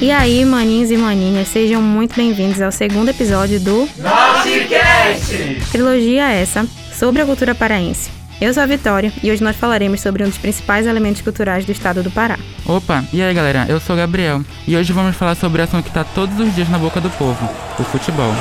E aí, maninhos e maninhas, sejam muito bem-vindos ao segundo episódio do Notcast! Trilogia essa sobre a cultura paraense. Eu sou a Vitória e hoje nós falaremos sobre um dos principais elementos culturais do estado do Pará. Opa, e aí galera, eu sou o Gabriel e hoje vamos falar sobre a ação que está todos os dias na boca do povo, o futebol.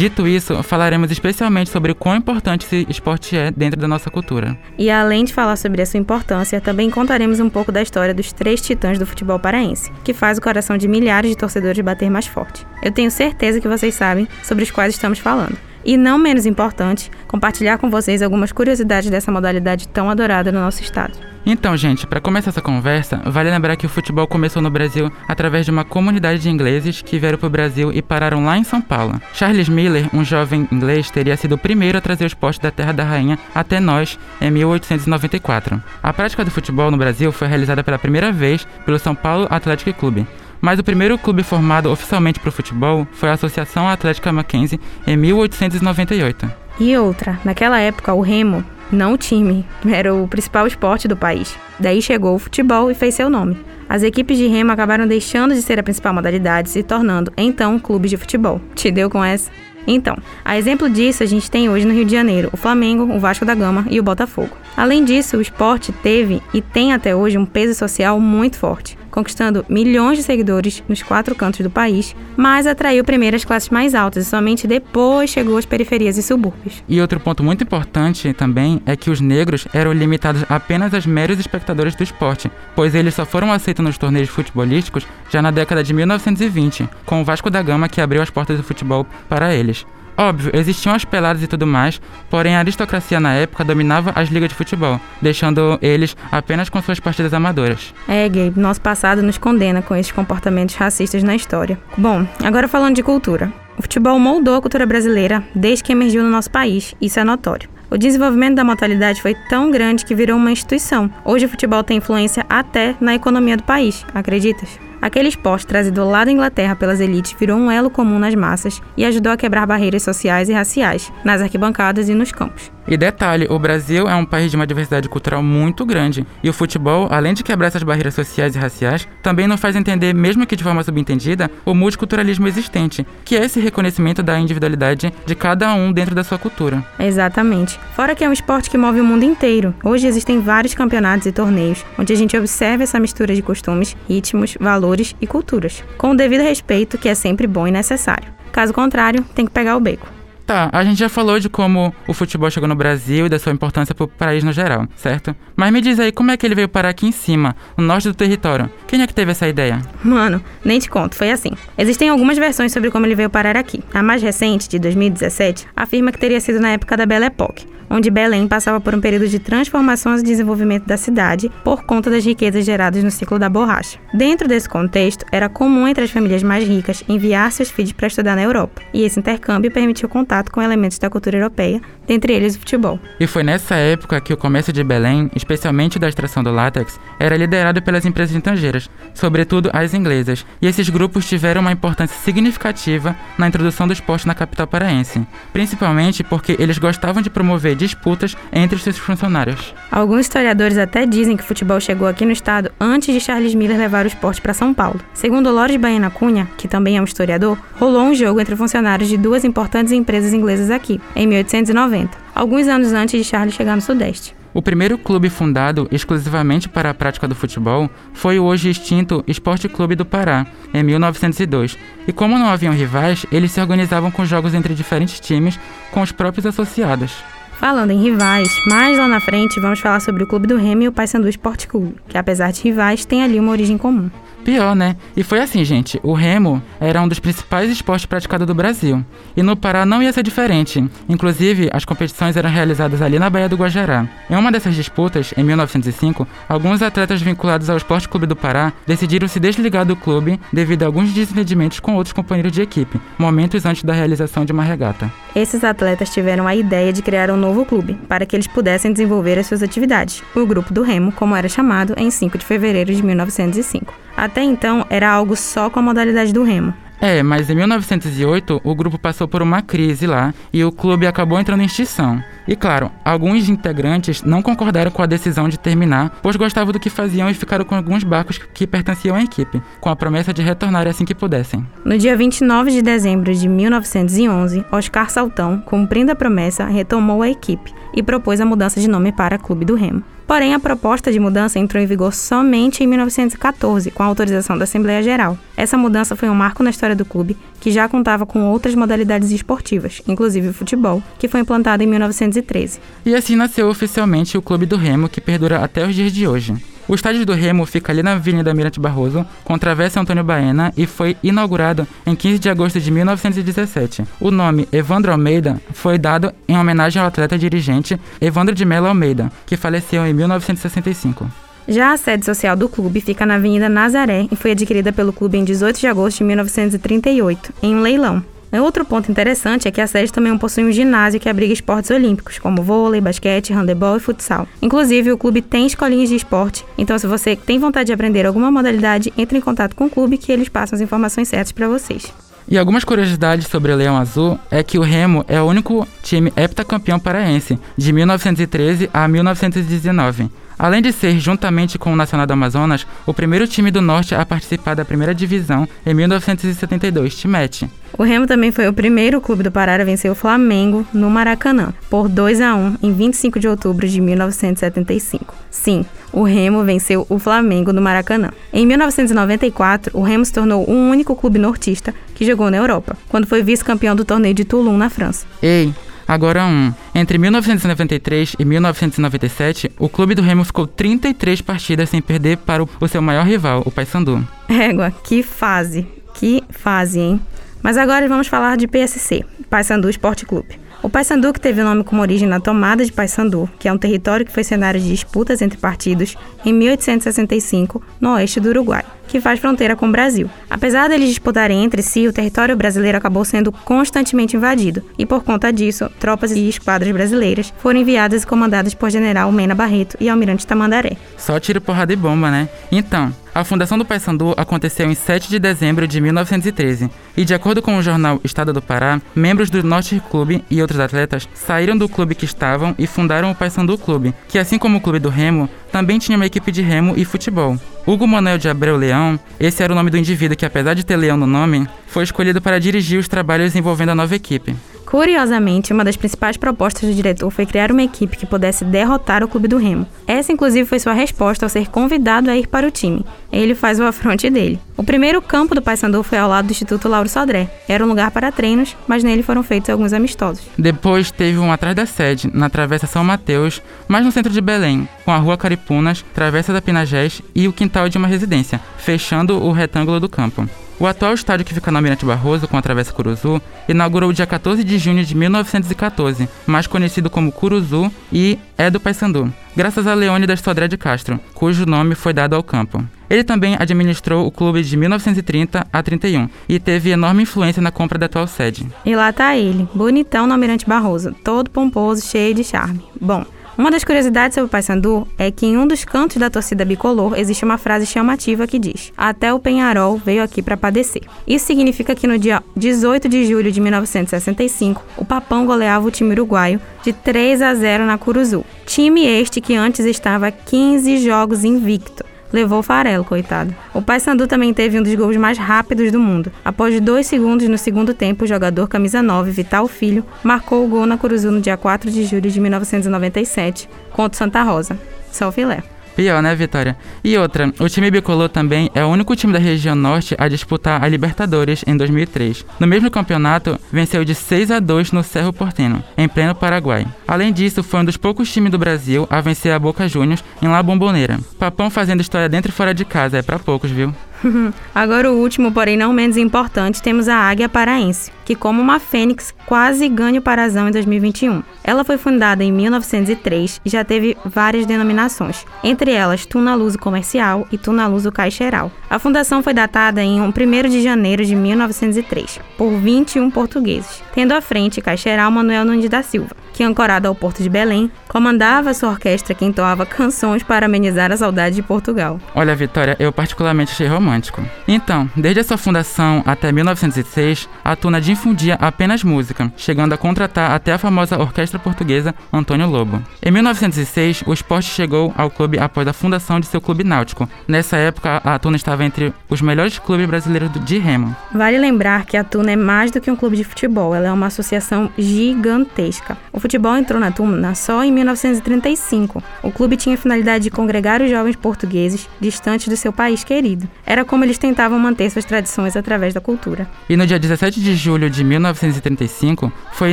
Dito isso, falaremos especialmente sobre quão importante esse esporte é dentro da nossa cultura. E além de falar sobre a sua importância, também contaremos um pouco da história dos três titãs do futebol paraense, que faz o coração de milhares de torcedores bater mais forte. Eu tenho certeza que vocês sabem sobre os quais estamos falando. E não menos importante, compartilhar com vocês algumas curiosidades dessa modalidade tão adorada no nosso estado. Então, gente, para começar essa conversa, vale lembrar que o futebol começou no Brasil através de uma comunidade de ingleses que vieram para o Brasil e pararam lá em São Paulo. Charles Miller, um jovem inglês, teria sido o primeiro a trazer o esporte da Terra da Rainha até nós em 1894. A prática do futebol no Brasil foi realizada pela primeira vez pelo São Paulo Athletic Clube. Mas o primeiro clube formado oficialmente para o futebol foi a Associação Atlética Mackenzie em 1898. E outra, naquela época o remo, não o time, era o principal esporte do país. Daí chegou o futebol e fez seu nome. As equipes de remo acabaram deixando de ser a principal modalidade, se tornando então clubes de futebol. Te deu com essa? Então, a exemplo disso, a gente tem hoje no Rio de Janeiro o Flamengo, o Vasco da Gama e o Botafogo. Além disso, o esporte teve e tem até hoje um peso social muito forte, conquistando milhões de seguidores nos quatro cantos do país, mas atraiu primeiro as classes mais altas e somente depois chegou às periferias e subúrbios. E outro ponto muito importante também é que os negros eram limitados apenas aos meros espectadores do esporte, pois eles só foram aceitos nos torneios futebolísticos já na década de 1920, com o Vasco da Gama que abriu as portas do futebol para eles. Óbvio, existiam as peladas e tudo mais, porém a aristocracia na época dominava as ligas de futebol, deixando eles apenas com suas partidas amadoras. É, Gabe, nosso passado nos condena com esses comportamentos racistas na história. Bom, agora falando de cultura. O futebol moldou a cultura brasileira desde que emergiu no nosso país, isso é notório. O desenvolvimento da modalidade foi tão grande que virou uma instituição. Hoje o futebol tem influência até na economia do país, acreditas? Aquele esporte trazido lá da Inglaterra pelas elites virou um elo comum nas massas e ajudou a quebrar barreiras sociais e raciais, nas arquibancadas e nos campos. E detalhe, o Brasil é um país de uma diversidade cultural muito grande, e o futebol, além de quebrar essas barreiras sociais e raciais, também nos faz entender, mesmo que de forma subentendida, o multiculturalismo existente, que é esse reconhecimento da individualidade de cada um dentro da sua cultura. Exatamente. Fora que é um esporte que move o mundo inteiro. Hoje existem vários campeonatos e torneios onde a gente observa essa mistura de costumes, ritmos, valores e culturas, com o devido respeito que é sempre bom e necessário. Caso contrário, tem que pegar o beco. Tá, a gente já falou de como o futebol chegou no Brasil e da sua importância para o país no geral, certo? Mas me diz aí, como é que ele veio parar aqui em cima, no norte do território? Quem é que teve essa ideia? Mano, nem te conto, foi assim. Existem algumas versões sobre como ele veio parar aqui. A mais recente, de 2017, afirma que teria sido na época da Belle Époque, onde Belém passava por um período de transformações e desenvolvimento da cidade por conta das riquezas geradas no ciclo da borracha. Dentro desse contexto, era comum entre as famílias mais ricas enviar seus filhos para estudar na Europa, e esse intercâmbio permitiu contato com elementos da cultura europeia, dentre eles o futebol. E foi nessa época que o comércio de Belém, especialmente da extração do látex, era liderado pelas empresas estrangeiras, sobretudo as inglesas, e esses grupos tiveram uma importância significativa na introdução do esporte na capital paraense, principalmente porque eles gostavam de promover disputas entre seus funcionários. Alguns historiadores até dizem que o futebol chegou aqui no estado antes de Charles Miller levar o esporte para São Paulo. Segundo Lores Baena Cunha, que também é um historiador, rolou um jogo entre funcionários de duas importantes empresas inglesas aqui, em 1890, alguns anos antes de Charles chegar no Sudeste. O primeiro clube fundado exclusivamente para a prática do futebol foi o hoje extinto Esporte Clube do Pará, em 1902. E como não haviam rivais, eles se organizavam com jogos entre diferentes times com os próprios associados. Falando em rivais, mais lá na frente vamos falar sobre o Clube do Remo e o Paysandu Esporte Clube, que apesar de rivais, tem ali uma origem comum. Pior, né? E foi assim, gente. O remo era um dos principais esportes praticados do Brasil. E no Pará não ia ser diferente. Inclusive, as competições eram realizadas ali na Baía do Guajará. Em uma dessas disputas, em 1905, alguns atletas vinculados ao Esporte Clube do Pará decidiram se desligar do clube devido a alguns desentendimentos com outros companheiros de equipe, momentos antes da realização de uma regata. Esses atletas tiveram a ideia de criar um novo clube, para que eles pudessem desenvolver as suas atividades, o Grupo do Remo, como era chamado, em 5 de fevereiro de 1905. Até então, era algo só com a modalidade do remo. É, mas em 1908 o grupo passou por uma crise lá e o clube acabou entrando em extinção. E claro, alguns integrantes não concordaram com a decisão de terminar, pois gostavam do que faziam e ficaram com alguns barcos que pertenciam à equipe, com a promessa de retornar assim que pudessem. No dia 29 de dezembro de 1911, Oscar Saltão, cumprindo a promessa, retomou a equipe e propôs a mudança de nome para Clube do Remo. Porém, a proposta de mudança entrou em vigor somente em 1914, com a autorização da Assembleia Geral. Essa mudança foi um marco na história do clube, que já contava com outras modalidades esportivas, inclusive o futebol, que foi implantado em 1913. E assim nasceu oficialmente o Clube do Remo, que perdura até os dias de hoje. O estádio do Remo fica ali na Avenida Mirante Barroso, com Travessa Antônio Baena e foi inaugurado em 15 de agosto de 1917. O nome Evandro Almeida foi dado em homenagem ao atleta dirigente Evandro de Mello Almeida, que faleceu em 1965. Já a sede social do clube fica na Avenida Nazaré e foi adquirida pelo clube em 18 de agosto de 1938, em um leilão. Outro ponto interessante é que a sede também possui um ginásio que abriga esportes olímpicos, como vôlei, basquete, handebol e futsal. Inclusive, o clube tem escolinhas de esporte, então se você tem vontade de aprender alguma modalidade, entre em contato com o clube que eles passam as informações certas para vocês. E algumas curiosidades sobre o Leão Azul é que o Remo é o único time heptacampeão paraense, de 1913 a 1919. Além de ser, juntamente com o Nacional do Amazonas, o primeiro time do Norte a participar da primeira divisão em 1972, Timete. O Remo também foi o primeiro clube do Pará a vencer o Flamengo no Maracanã, por 2 a 1 em 25 de outubro de 1975. Sim, o Remo venceu o Flamengo no Maracanã. Em 1994, o Remo se tornou o único clube nortista que jogou na Europa, quando foi vice-campeão do torneio de Toulon, na França. Ei, Agora um. Entre 1993 e 1997, o clube do Remo ficou 33 partidas sem perder para o seu maior rival, o Paysandu. Égua, que fase. Que fase, hein? Mas agora vamos falar de PSC, Paysandu Esporte Clube. O Paysandu, que teve o nome como origem na tomada de Paysandu, que é um território que foi cenário de disputas entre partidos em 1865, no oeste do Uruguai que faz fronteira com o Brasil. Apesar deles disputarem entre si, o território brasileiro acabou sendo constantemente invadido, e por conta disso, tropas e esquadras brasileiras foram enviadas e comandadas por General Mena Barreto e Almirante Tamandaré. Só tiro, porrada e bomba, né? Então, a fundação do Paysandu aconteceu em 7 de dezembro de 1913, e de acordo com o jornal Estado do Pará, membros do Norte Clube e outros atletas saíram do clube que estavam e fundaram o Paysandu Clube, que assim como o Clube do Remo, também tinha uma equipe de remo e futebol. Hugo Manuel de Abreu Leão, esse era o nome do indivíduo que, apesar de ter leão no nome, foi escolhido para dirigir os trabalhos envolvendo a nova equipe. Curiosamente, uma das principais propostas do diretor foi criar uma equipe que pudesse derrotar o Clube do Remo. Essa, inclusive, foi sua resposta ao ser convidado a ir para o time. Ele faz o afronte dele. O primeiro campo do Paysandu foi ao lado do Instituto Lauro Sodré. Era um lugar para treinos, mas nele foram feitos alguns amistosos. Depois teve um atrás da sede, na Travessa São Mateus, mais no centro de Belém, com a Rua Caripunas, Travessa da Pinagés e o quintal de uma residência, fechando o retângulo do campo. O atual estádio que fica no Almirante Barroso, com a Travessa Curuzu, inaugurou dia 14 de junho de 1914, mais conhecido como Curuzu e é do Paysandu, graças a Leônidas Sodré de Castro, cujo nome foi dado ao campo. Ele também administrou o clube de 1930 a 31 e teve enorme influência na compra da atual sede. E lá tá ele, bonitão no Almirante Barroso, todo pomposo, cheio de charme. Bom, uma das curiosidades sobre o Paysandu é que em um dos cantos da torcida bicolor existe uma frase chamativa que diz: Até o Penharol veio aqui para padecer. Isso significa que no dia 18 de julho de 1965, o Papão goleava o time uruguaio de 3 a 0 na Curuzu. Time este que antes estava 15 jogos invicto levou o farelo, coitado. O Paysandu também teve um dos gols mais rápidos do mundo. Após dois segundos no segundo tempo, o jogador camisa 9, Vital Filho, marcou o gol na Curuzu no dia 4 de julho de 1997, contra o Santa Rosa. Só filé. Pior, né, Vitória? E outra, o time bicolor também é o único time da região norte a disputar a Libertadores em 2003. No mesmo campeonato, venceu de 6 a 2 no Cerro Porteno, em pleno Paraguai. Além disso, foi um dos poucos times do Brasil a vencer a Boca Juniors em La Bombonera. Papão fazendo história dentro e fora de casa, é para poucos, viu? Agora o último, porém não menos importante, temos a Águia Paraense, que, como uma fênix, quase ganha o Parazão em 2021. Ela foi fundada em 1903 e já teve várias denominações, entre elas Tuna Luso Comercial e Tuna Luso Caixeral. A fundação foi datada em 1 de janeiro de 1903, por 21 portugueses, tendo à frente Caixeral Manuel Nunes da Silva, que, ancorado ao porto de Belém, comandava sua orquestra que entoava canções para amenizar a saudade de Portugal. Olha, Vitória, eu particularmente achei romântico. Então, desde a sua fundação até 1906, a Tuna difundia apenas música, chegando a contratar até a famosa orquestra portuguesa Antônio Lobo. Em 1906, o esporte chegou ao clube após a fundação de seu clube náutico. Nessa época, a Tuna estava entre os melhores clubes brasileiros de remo. Vale lembrar que a Tuna é mais do que um clube de futebol, ela é uma associação gigantesca. O futebol entrou na Tuna só em 1935. O clube tinha a finalidade de congregar os jovens portugueses distantes do seu país querido. Era como eles tentavam manter suas tradições através da cultura. E no dia 17 de julho de 1935, foi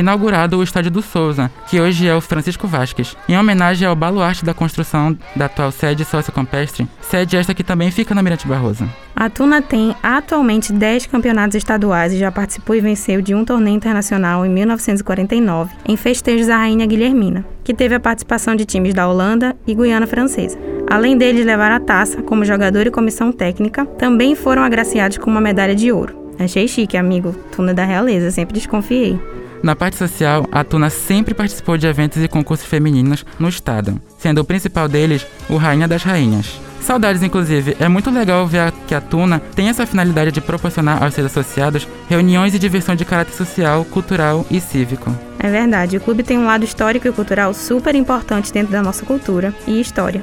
inaugurado o Estádio do Souza, que hoje é o Francisco Vasques, em homenagem ao baluarte da construção da atual sede sociocampestre, sede esta que também fica na Mirante Barroso. A Tuna tem atualmente 10 campeonatos estaduais e já participou e venceu de um torneio internacional em 1949, em festejos à Rainha Guilhermina, que teve a participação de times da Holanda e Guiana Francesa. Além deles levar a taça como jogador e comissão técnica, também foram agraciados com uma medalha de ouro. Achei chique, amigo. Tuna da realeza, sempre desconfiei. Na parte social, a Tuna sempre participou de eventos e concursos femininos no estado, sendo o principal deles o Rainha das Rainhas. Saudades, inclusive. É muito legal ver que a Tuna tem essa finalidade de proporcionar aos seus associados reuniões e diversão de caráter social, cultural e cívico. É verdade, o clube tem um lado histórico e cultural super importante dentro da nossa cultura e história.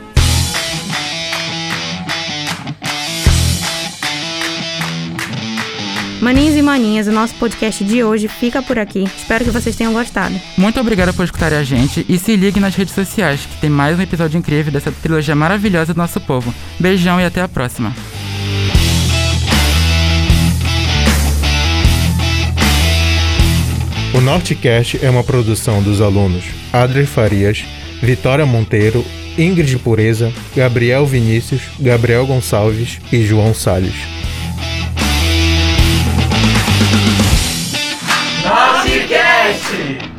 Maninhos e maninhas, o nosso podcast de hoje fica por aqui. Espero que vocês tenham gostado. Muito obrigado por escutarem a gente e se ligue nas redes sociais, que tem mais um episódio incrível dessa trilogia maravilhosa do nosso povo. Beijão e até a próxima. O Nortecast é uma produção dos alunos Adri Farias, Vitória Monteiro, Ingrid Pureza, Gabriel Vinícius, Gabriel Gonçalves e João Salles. Podcast.